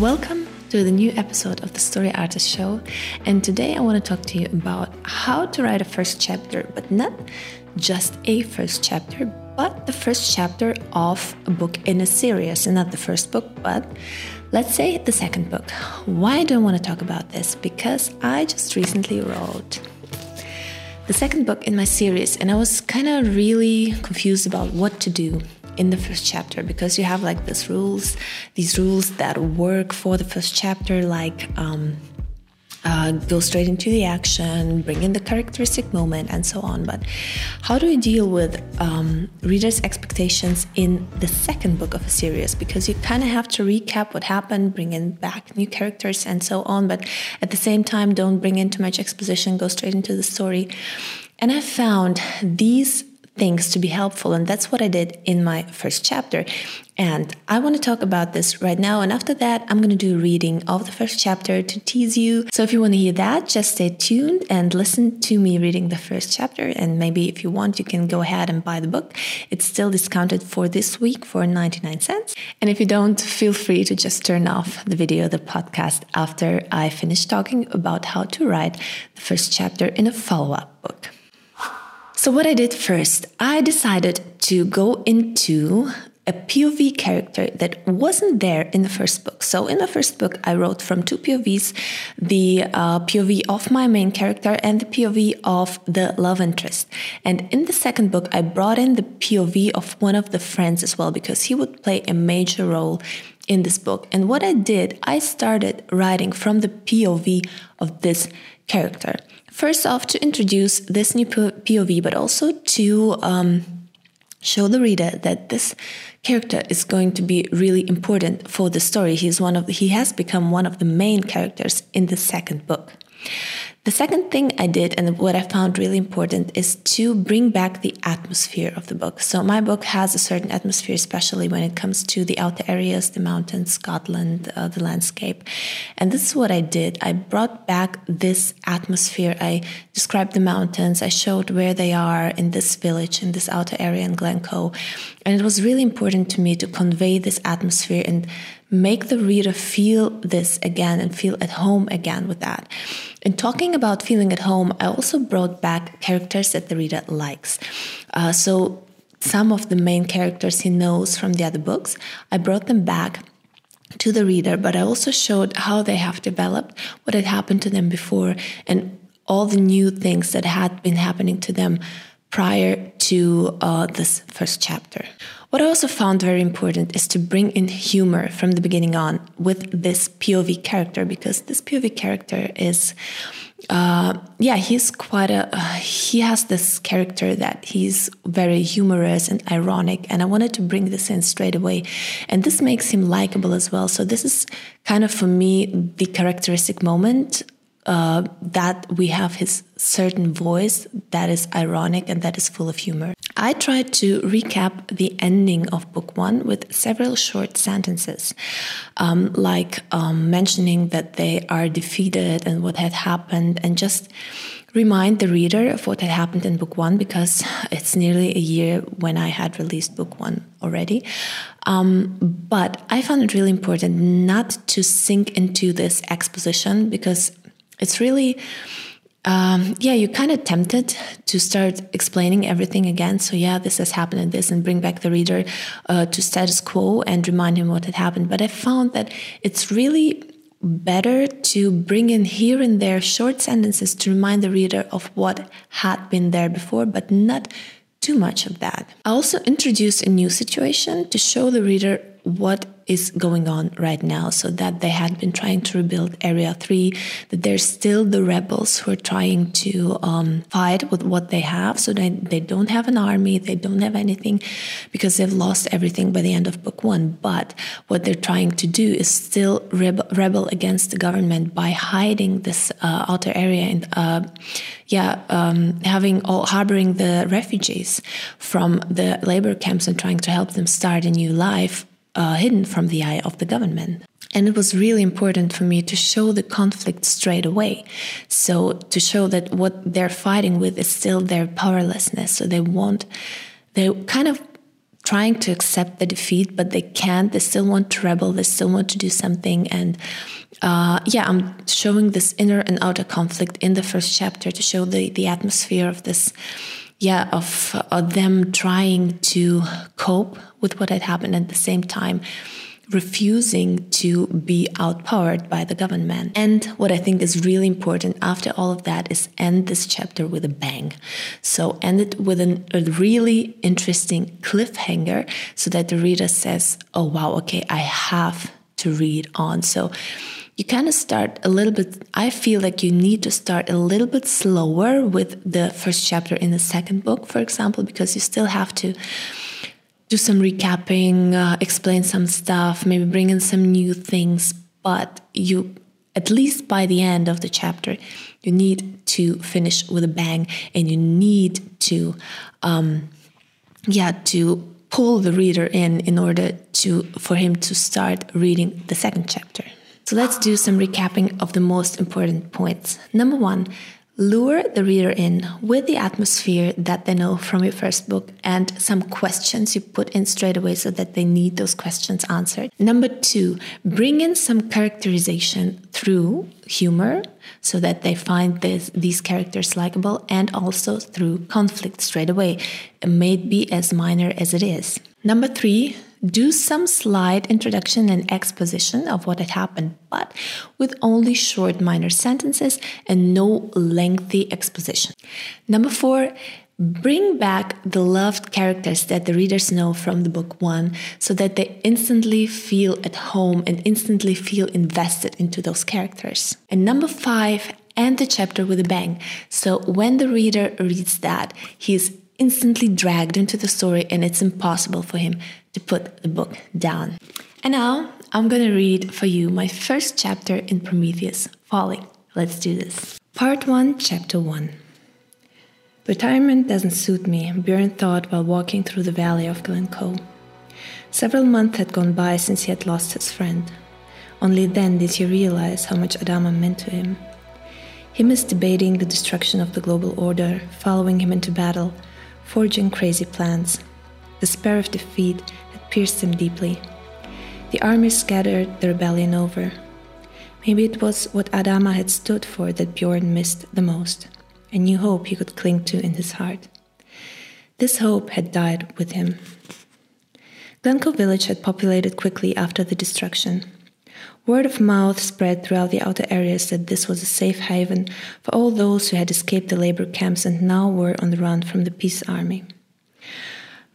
Welcome to the new episode of the Story Artist Show. And today I want to talk to you about how to write a first chapter, but not just a first chapter, but the first chapter of a book in a series. And not the first book, but let's say the second book. Why do I want to talk about this? Because I just recently wrote the second book in my series, and I was kind of really confused about what to do in the first chapter because you have like these rules, these rules that work for the first chapter, like um, uh, go straight into the action, bring in the characteristic moment, and so on. But how do you deal with um, readers' expectations in the second book of a series? Because you kind of have to recap what happened, bring in back new characters, and so on. But at the same time, don't bring in too much exposition, go straight into the story. And I found these things to be helpful. And that's what I did in my first chapter. And I want to talk about this right now. And after that, I'm going to do a reading of the first chapter to tease you. So if you want to hear that, just stay tuned and listen to me reading the first chapter. And maybe if you want, you can go ahead and buy the book. It's still discounted for this week for 99 cents. And if you don't, feel free to just turn off the video, the podcast after I finish talking about how to write the first chapter in a follow up book. So, what I did first, I decided to go into a POV character that wasn't there in the first book. So, in the first book, I wrote from two POVs the uh, POV of my main character and the POV of the love interest. And in the second book, I brought in the POV of one of the friends as well because he would play a major role in this book. And what I did, I started writing from the POV of this character. First off, to introduce this new POV, but also to um, show the reader that this character is going to be really important for the story. He's one of he has become one of the main characters in the second book. The second thing I did, and what I found really important, is to bring back the atmosphere of the book. So, my book has a certain atmosphere, especially when it comes to the outer areas, the mountains, Scotland, uh, the landscape. And this is what I did. I brought back this atmosphere. I described the mountains, I showed where they are in this village, in this outer area in Glencoe. And it was really important to me to convey this atmosphere and make the reader feel this again and feel at home again with that. In talking about feeling at home, I also brought back characters that the reader likes. Uh, so, some of the main characters he knows from the other books, I brought them back to the reader, but I also showed how they have developed, what had happened to them before, and all the new things that had been happening to them prior to uh, this first chapter. What I also found very important is to bring in humor from the beginning on with this POV character because this POV character is. Uh, yeah, he's quite a. Uh, he has this character that he's very humorous and ironic, and I wanted to bring this in straight away, and this makes him likable as well. So this is kind of for me the characteristic moment uh, that we have his certain voice that is ironic and that is full of humor. I tried to recap the ending of book one with several short sentences, um, like um, mentioning that they are defeated and what had happened, and just remind the reader of what had happened in book one because it's nearly a year when I had released book one already. Um, but I found it really important not to sink into this exposition because it's really um, yeah, you're kind of tempted to start explaining everything again. So, yeah, this has happened and this, and bring back the reader uh, to status quo and remind him what had happened. But I found that it's really better to bring in here and there short sentences to remind the reader of what had been there before, but not too much of that. I also introduced a new situation to show the reader what is going on right now. So that they had been trying to rebuild Area 3, that there's still the rebels who are trying to um, fight with what they have. So they, they don't have an army, they don't have anything because they've lost everything by the end of book one. But what they're trying to do is still rebel, rebel against the government by hiding this uh, outer area and, uh, yeah, um, having all harboring the refugees from the labor camps and trying to help them start a new life uh, hidden from the eye of the government. And it was really important for me to show the conflict straight away. So, to show that what they're fighting with is still their powerlessness. So, they want, they're kind of trying to accept the defeat, but they can't. They still want to rebel. They still want to do something. And uh, yeah, I'm showing this inner and outer conflict in the first chapter to show the the atmosphere of this. Yeah, of, of them trying to cope with what had happened at the same time refusing to be outpowered by the government. And what I think is really important after all of that is end this chapter with a bang. So end it with an, a really interesting cliffhanger so that the reader says, oh wow, okay, I have to read on. So you kind of start a little bit i feel like you need to start a little bit slower with the first chapter in the second book for example because you still have to do some recapping, uh, explain some stuff, maybe bring in some new things. But you, at least by the end of the chapter, you need to finish with a bang, and you need to, um, yeah, to pull the reader in in order to for him to start reading the second chapter. So let's do some recapping of the most important points. Number one, Lure the reader in with the atmosphere that they know from your first book and some questions you put in straight away so that they need those questions answered. Number two, bring in some characterization through humor so that they find this, these characters likable and also through conflict straight away. It may be as minor as it is. Number three, do some slight introduction and exposition of what had happened, but with only short minor sentences and no lengthy exposition. Number four, bring back the loved characters that the readers know from the book one so that they instantly feel at home and instantly feel invested into those characters. And number five, end the chapter with a bang. So when the reader reads that, he is instantly dragged into the story and it's impossible for him to put the book down. And now I'm going to read for you my first chapter in Prometheus Falling. Let's do this. Part 1, Chapter 1. Retirement doesn't suit me, Björn thought while walking through the valley of Glencoe. Several months had gone by since he had lost his friend. Only then did he realize how much Adama meant to him. He missed debating the destruction of the global order, following him into battle, forging crazy plans. Despair of defeat had pierced him deeply. The army scattered the rebellion over. Maybe it was what Adama had stood for that Bjorn missed the most, a new hope he could cling to in his heart. This hope had died with him. Glencoe village had populated quickly after the destruction. Word of mouth spread throughout the outer areas that this was a safe haven for all those who had escaped the labor camps and now were on the run from the peace army.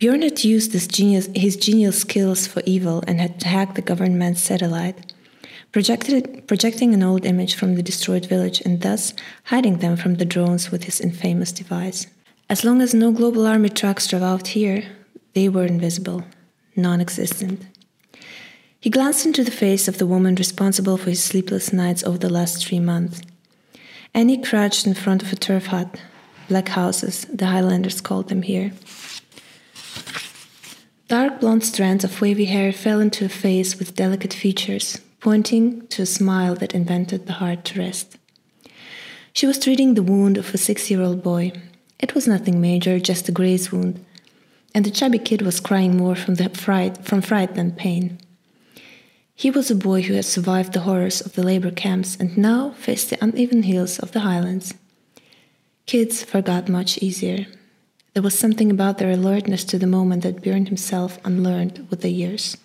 Bjorn had used genius, his genial skills for evil and had hacked the government's satellite, projecting an old image from the destroyed village and thus hiding them from the drones with his infamous device. As long as no global army trucks drove out here, they were invisible, non existent. He glanced into the face of the woman responsible for his sleepless nights over the last three months. Annie crouched in front of a turf hut, black houses, the Highlanders called them here. Dark blonde strands of wavy hair fell into a face with delicate features, pointing to a smile that invented the heart to rest. She was treating the wound of a six year old boy. It was nothing major, just a graze wound, and the chubby kid was crying more from, the fright, from fright than pain. He was a boy who had survived the horrors of the labor camps and now faced the uneven hills of the highlands. Kids forgot much easier. There was something about their alertness to the moment that Björn himself unlearned with the years.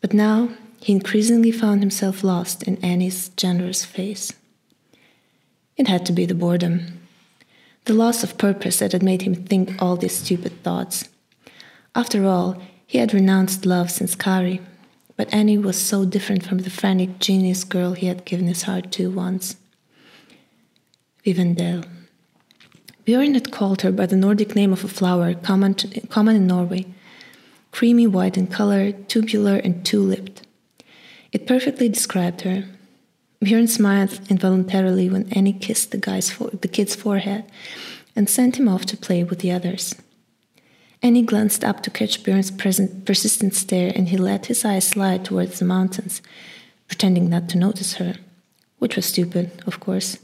But now he increasingly found himself lost in Annie's generous face. It had to be the boredom, the loss of purpose that had made him think all these stupid thoughts. After all, he had renounced love since Kari, but Annie was so different from the frantic, genius girl he had given his heart to once. Vivendell. Björn had called her by the Nordic name of a flower common, to, common in Norway creamy white in color, tubular, and two lipped. It perfectly described her. Björn smiled involuntarily when Annie kissed the, guy's the kid's forehead and sent him off to play with the others. Annie glanced up to catch present, persistent stare, and he let his eyes slide towards the mountains, pretending not to notice her, which was stupid, of course.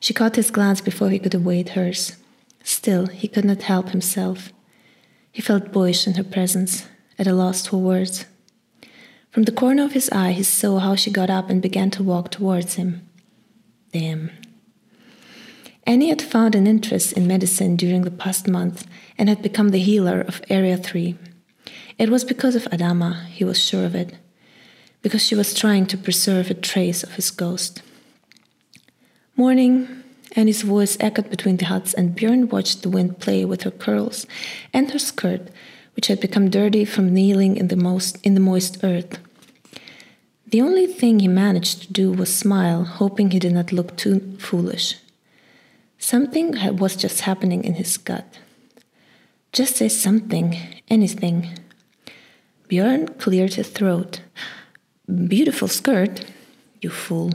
She caught his glance before he could evade hers. Still, he could not help himself. He felt boyish in her presence, at a loss for words. From the corner of his eye, he saw how she got up and began to walk towards him. Damn. Annie had found an interest in medicine during the past month and had become the healer of Area 3. It was because of Adama, he was sure of it, because she was trying to preserve a trace of his ghost. Morning, Annie's voice echoed between the huts, and Björn watched the wind play with her curls and her skirt, which had become dirty from kneeling in the, most, in the moist earth. The only thing he managed to do was smile, hoping he did not look too foolish. Something was just happening in his gut. Just say something, anything. Björn cleared his throat. Beautiful skirt, you fool.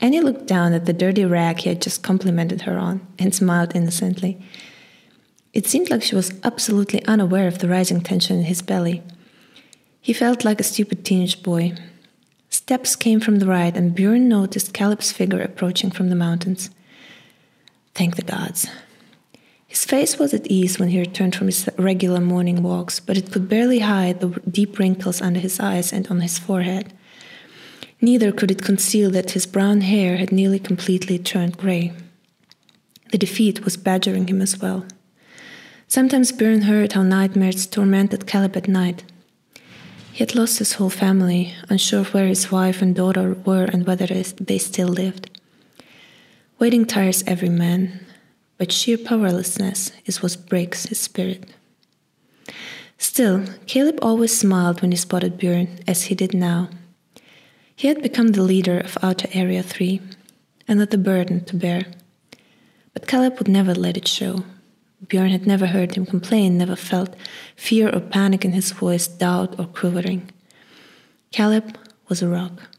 Annie looked down at the dirty rag he had just complimented her on and smiled innocently. It seemed like she was absolutely unaware of the rising tension in his belly. He felt like a stupid teenage boy. Steps came from the right, and Björn noticed Caleb's figure approaching from the mountains. Thank the gods. His face was at ease when he returned from his regular morning walks, but it could barely hide the deep wrinkles under his eyes and on his forehead. Neither could it conceal that his brown hair had nearly completely turned gray. The defeat was badgering him as well. Sometimes Björn heard how nightmares tormented Caleb at night. He had lost his whole family, unsure of where his wife and daughter were and whether they still lived. Waiting tires every man, but sheer powerlessness is what breaks his spirit. Still, Caleb always smiled when he spotted Björn, as he did now. He had become the leader of Outer Area 3, and not a burden to bear. But Caleb would never let it show. Björn had never heard him complain, never felt fear or panic in his voice, doubt or quivering. Caleb was a rock.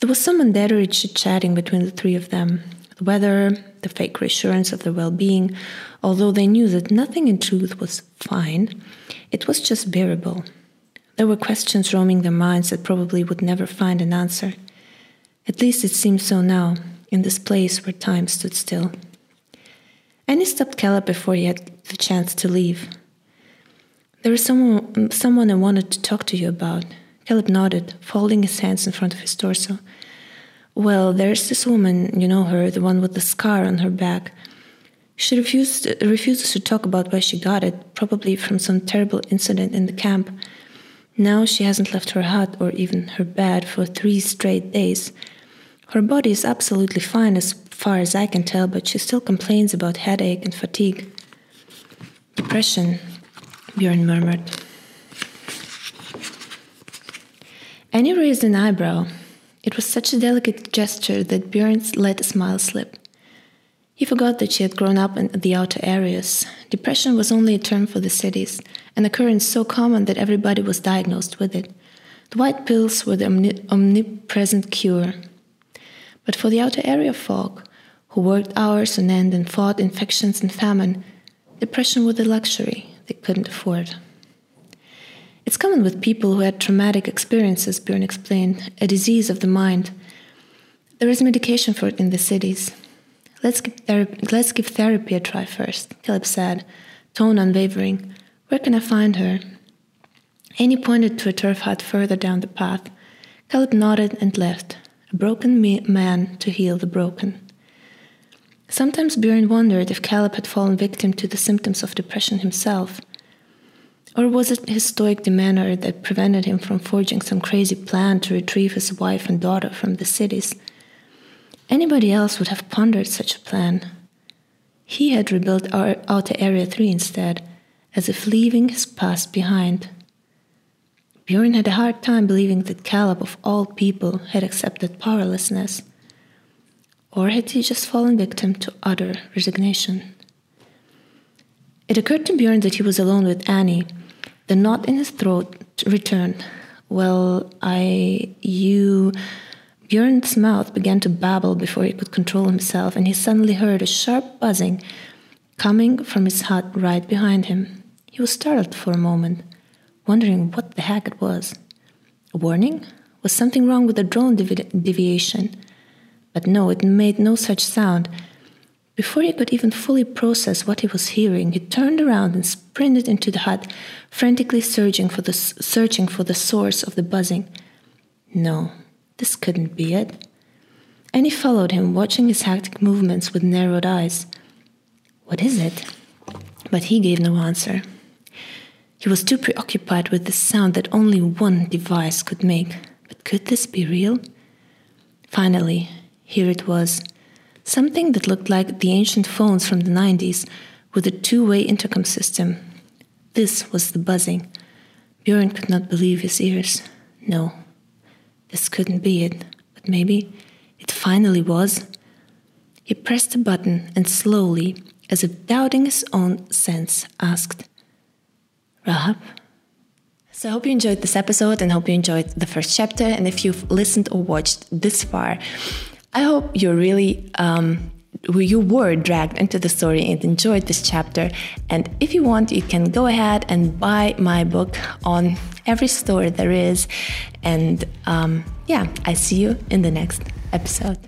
There was some mandatory chit chatting between the three of them the weather, the fake reassurance of their well being, although they knew that nothing in truth was fine, it was just bearable. There were questions roaming their minds that probably would never find an answer. At least it seemed so now, in this place where time stood still. Annie stopped Caleb before he had the chance to leave. There is someone, someone I wanted to talk to you about. Caleb nodded, folding his hands in front of his torso. Well, there's this woman, you know her, the one with the scar on her back. She refused, refuses to talk about where she got it, probably from some terrible incident in the camp. Now she hasn't left her hut or even her bed for three straight days. Her body is absolutely fine as far as I can tell, but she still complains about headache and fatigue. Depression, Björn murmured. Annie raised an eyebrow. It was such a delicate gesture that Björn let a smile slip. He forgot that she had grown up in the outer areas. Depression was only a term for the cities, an occurrence so common that everybody was diagnosed with it. The white pills were the omni omnipresent cure. But for the outer area folk, who worked hours on end and fought infections and famine, depression was a luxury they couldn't afford. It's common with people who had traumatic experiences, Björn explained, a disease of the mind. There is medication for it in the cities. Let's give, therapy, let's give therapy a try first, Caleb said, tone unwavering. Where can I find her? Annie pointed to a turf hut further down the path. Caleb nodded and left, a broken man to heal the broken. Sometimes Björn wondered if Caleb had fallen victim to the symptoms of depression himself. Or was it his stoic demeanor that prevented him from forging some crazy plan to retrieve his wife and daughter from the cities? Anybody else would have pondered such a plan. He had rebuilt our Outer Area 3 instead, as if leaving his past behind. Bjorn had a hard time believing that Caleb, of all people, had accepted powerlessness. Or had he just fallen victim to utter resignation? It occurred to Bjorn that he was alone with Annie. The knot in his throat returned. Well, I. you. Bjorn's mouth began to babble before he could control himself, and he suddenly heard a sharp buzzing coming from his hut right behind him. He was startled for a moment, wondering what the heck it was. A warning? Was something wrong with the drone devi deviation? But no, it made no such sound. Before he could even fully process what he was hearing, he turned around and sprinted into the hut, frantically searching for the, searching for the source of the buzzing. No, this couldn't be it. Annie followed him, watching his hectic movements with narrowed eyes. What is it? But he gave no answer. He was too preoccupied with the sound that only one device could make. But could this be real? Finally, here it was something that looked like the ancient phones from the 90s with a two way intercom system. This was the buzzing. Björn could not believe his ears. No, this couldn't be it, but maybe it finally was. He pressed a button and slowly, as if doubting his own sense, asked, Rahab? So I hope you enjoyed this episode and hope you enjoyed the first chapter. And if you've listened or watched this far, I hope you're really um, you were dragged into the story and enjoyed this chapter. And if you want, you can go ahead and buy my book on every store there is. And um, yeah, I see you in the next episode.